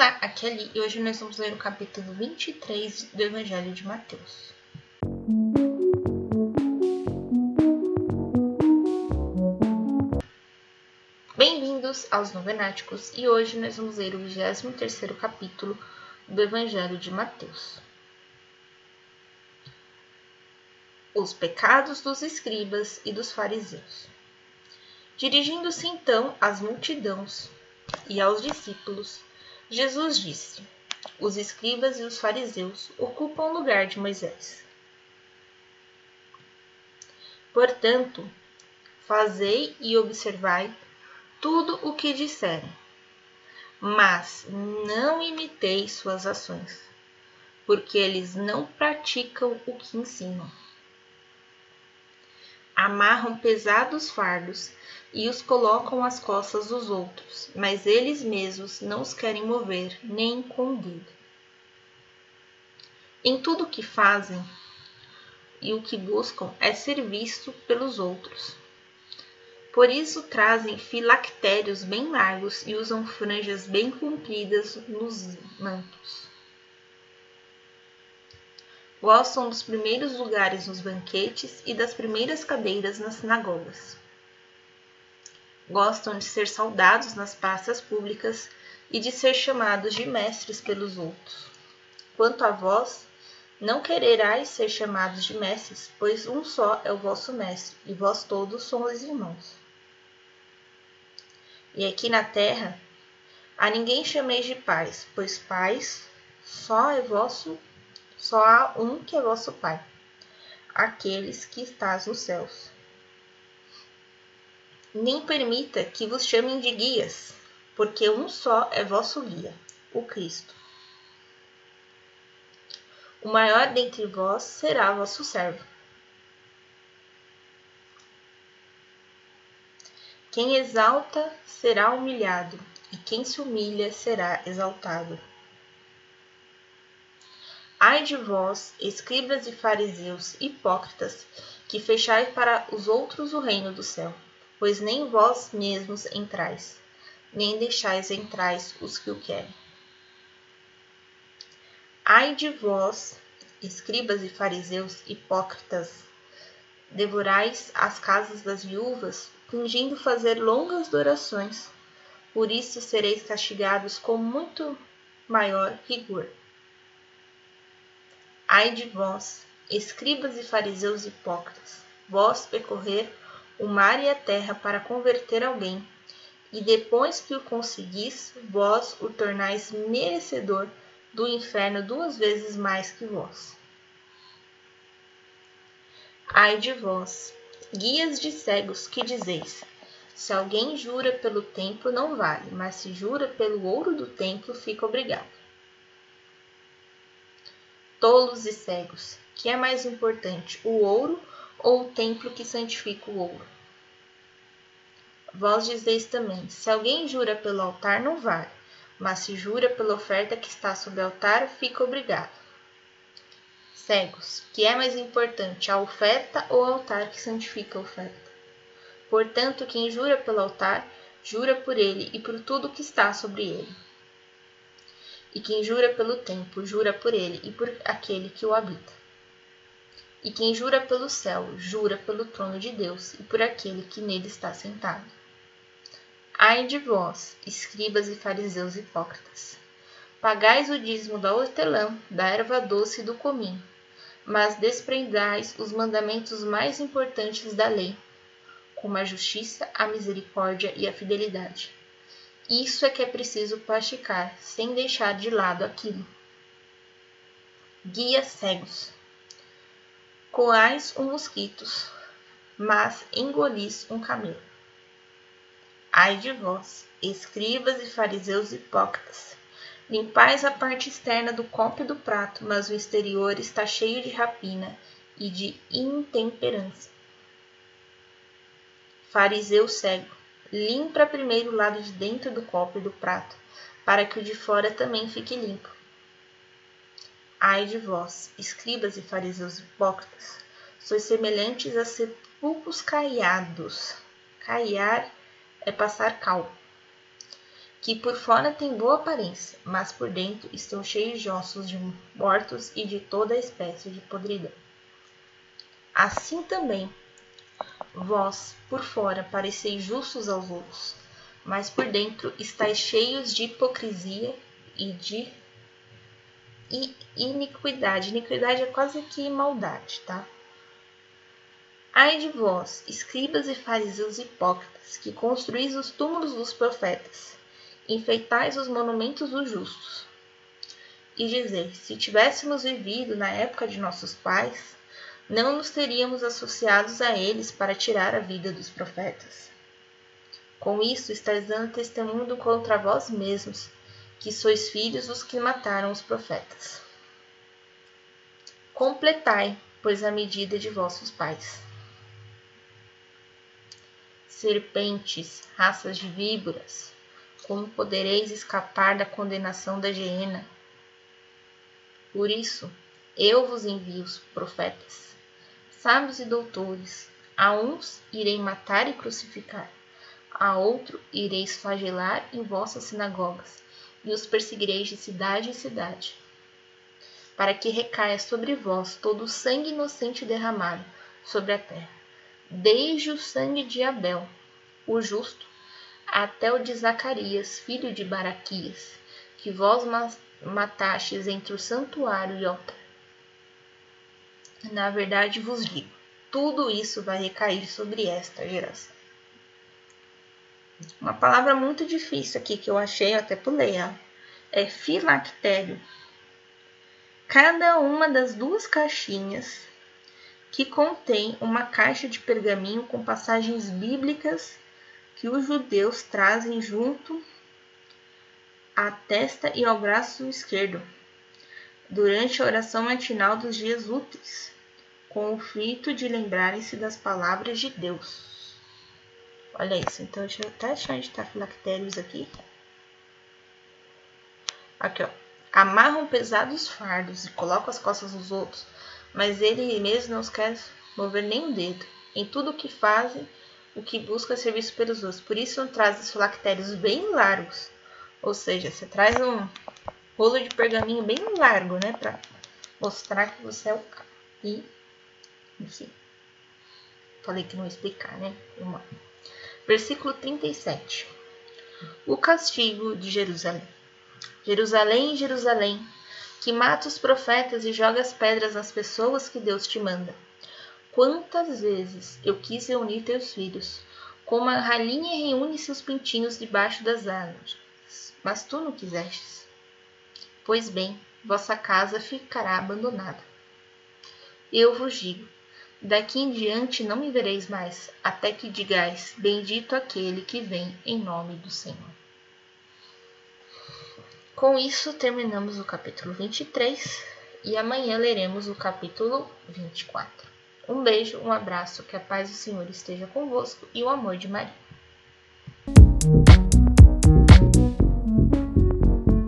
Olá, aqui é Ali e hoje nós vamos ler o capítulo 23 do Evangelho de Mateus. Bem-vindos aos Novenáticos e hoje nós vamos ler o 23 capítulo do Evangelho de Mateus. Os pecados dos escribas e dos fariseus. Dirigindo-se então às multidões e aos discípulos, Jesus disse: Os escribas e os fariseus ocupam o lugar de Moisés. Portanto, fazei e observai tudo o que disserem, mas não imiteis suas ações, porque eles não praticam o que ensinam. Amarram pesados fardos e os colocam às costas dos outros, mas eles mesmos não os querem mover nem com dedo. Em tudo o que fazem e o que buscam é ser visto pelos outros. Por isso trazem filactérios bem largos e usam franjas bem compridas nos mantos. Gostam dos primeiros lugares nos banquetes e das primeiras cadeiras nas sinagogas gostam de ser saudados nas praças públicas e de ser chamados de mestres pelos outros. Quanto a vós, não quererais ser chamados de mestres, pois um só é o vosso mestre, e vós todos sois irmãos. E aqui na terra, a ninguém chameis de pais, pois pais só é vosso, só há um que é vosso pai, aqueles que estás nos céus nem permita que vos chamem de guias, porque um só é vosso guia, o Cristo. O maior dentre vós será vosso servo. Quem exalta será humilhado, e quem se humilha será exaltado. Ai de vós, escribas e fariseus, hipócritas, que fechais para os outros o reino do céu pois nem vós mesmos entrais, nem deixais entrais os que o querem. Ai de vós, escribas e fariseus hipócritas, devorais as casas das viúvas, fingindo fazer longas orações. Por isso sereis castigados com muito maior rigor. Ai de vós, escribas e fariseus hipócritas, vós percorrer o mar e a terra para converter alguém, e depois que o conseguis, vós o tornais merecedor do inferno duas vezes mais que vós. Ai de vós, guias de cegos, que dizeis: se alguém jura pelo templo, não vale, mas se jura pelo ouro do templo, fica obrigado. Tolos e cegos, que é mais importante, o ouro ou o templo que santifica o ouro. Vós dizeis também: se alguém jura pelo altar, não vale, mas se jura pela oferta que está sob o altar, fica obrigado. Cegos, que é mais importante, a oferta ou o altar que santifica a oferta? Portanto, quem jura pelo altar, jura por ele e por tudo que está sobre ele. E quem jura pelo templo, jura por ele e por aquele que o habita. E quem jura pelo céu, jura pelo trono de Deus e por aquele que nele está sentado. Ai de vós, escribas e fariseus hipócritas! Pagais o dízimo da hortelã, da erva doce e do cominho, mas desprendais os mandamentos mais importantes da lei, como a justiça, a misericórdia e a fidelidade. Isso é que é preciso praticar, sem deixar de lado aquilo. Guias cegos coais um mosquito, mas engolis um camelo. Ai de vós, escribas e fariseus hipócritas! Limpais a parte externa do copo e do prato, mas o exterior está cheio de rapina e de intemperança. Fariseu cego, limpa primeiro o lado de dentro do copo e do prato, para que o de fora também fique limpo. Ai de vós, escribas e fariseus hipócritas, sois semelhantes a sepulcros caiados. Caiar é passar cal. que por fora têm boa aparência, mas por dentro estão cheios de ossos de mortos e de toda espécie de podridão. Assim também, vós, por fora, pareceis justos aos outros, mas por dentro estáis cheios de hipocrisia e de iniquidade. Iniquidade é quase que maldade, tá? Ai de vós, escribas e fariseus hipócritas, que construís os túmulos dos profetas, enfeitais os monumentos dos justos. E dizer, se tivéssemos vivido na época de nossos pais, não nos teríamos associados a eles para tirar a vida dos profetas. Com isso, estáis dando testemunho contra vós mesmos, que sois filhos dos que mataram os profetas. Completai, pois, a medida de vossos pais. Serpentes, raças de víboras, como podereis escapar da condenação da geena? Por isso, eu vos envio os profetas, sábios e doutores. A uns irei matar e crucificar, a outro ireis flagelar em vossas sinagogas, e os perseguireis de cidade em cidade, para que recaia sobre vós todo o sangue inocente derramado sobre a terra, desde o sangue de Abel, o justo, até o de Zacarias, filho de Baraquias, que vós matastes entre o santuário e o altar. Na verdade vos digo, tudo isso vai recair sobre esta geração. Uma palavra muito difícil aqui que eu achei, até pulei, ó, é filactério. Cada uma das duas caixinhas que contém uma caixa de pergaminho com passagens bíblicas que os judeus trazem junto à testa e ao braço esquerdo durante a oração matinal dos dias úteis, com o fito de lembrarem-se das palavras de Deus. Olha isso, então deixa eu até achar onde está filactérios aqui. Aqui, ó. Amarram pesados fardos e colocam as costas dos outros, mas ele mesmo não quer mover nem um dedo. Em tudo o que fazem, o que busca é serviço pelos outros. Por isso traz os filactérios bem largos. Ou seja, você traz um rolo de pergaminho bem largo, né? Pra mostrar que você é o cara. E, enfim. Falei que não ia explicar, né? Versículo 37. O castigo de Jerusalém. Jerusalém, Jerusalém, que mata os profetas e joga as pedras nas pessoas que Deus te manda. Quantas vezes eu quis reunir teus filhos, como a rainha reúne seus pintinhos debaixo das árvores, mas tu não quisestes. Pois bem, vossa casa ficará abandonada. Eu vos digo: daqui em diante não me vereis mais, até que digais: Bendito aquele que vem em nome do Senhor. Com isso, terminamos o capítulo 23 e amanhã leremos o capítulo 24. Um beijo, um abraço, que a paz do Senhor esteja convosco e o amor de Maria.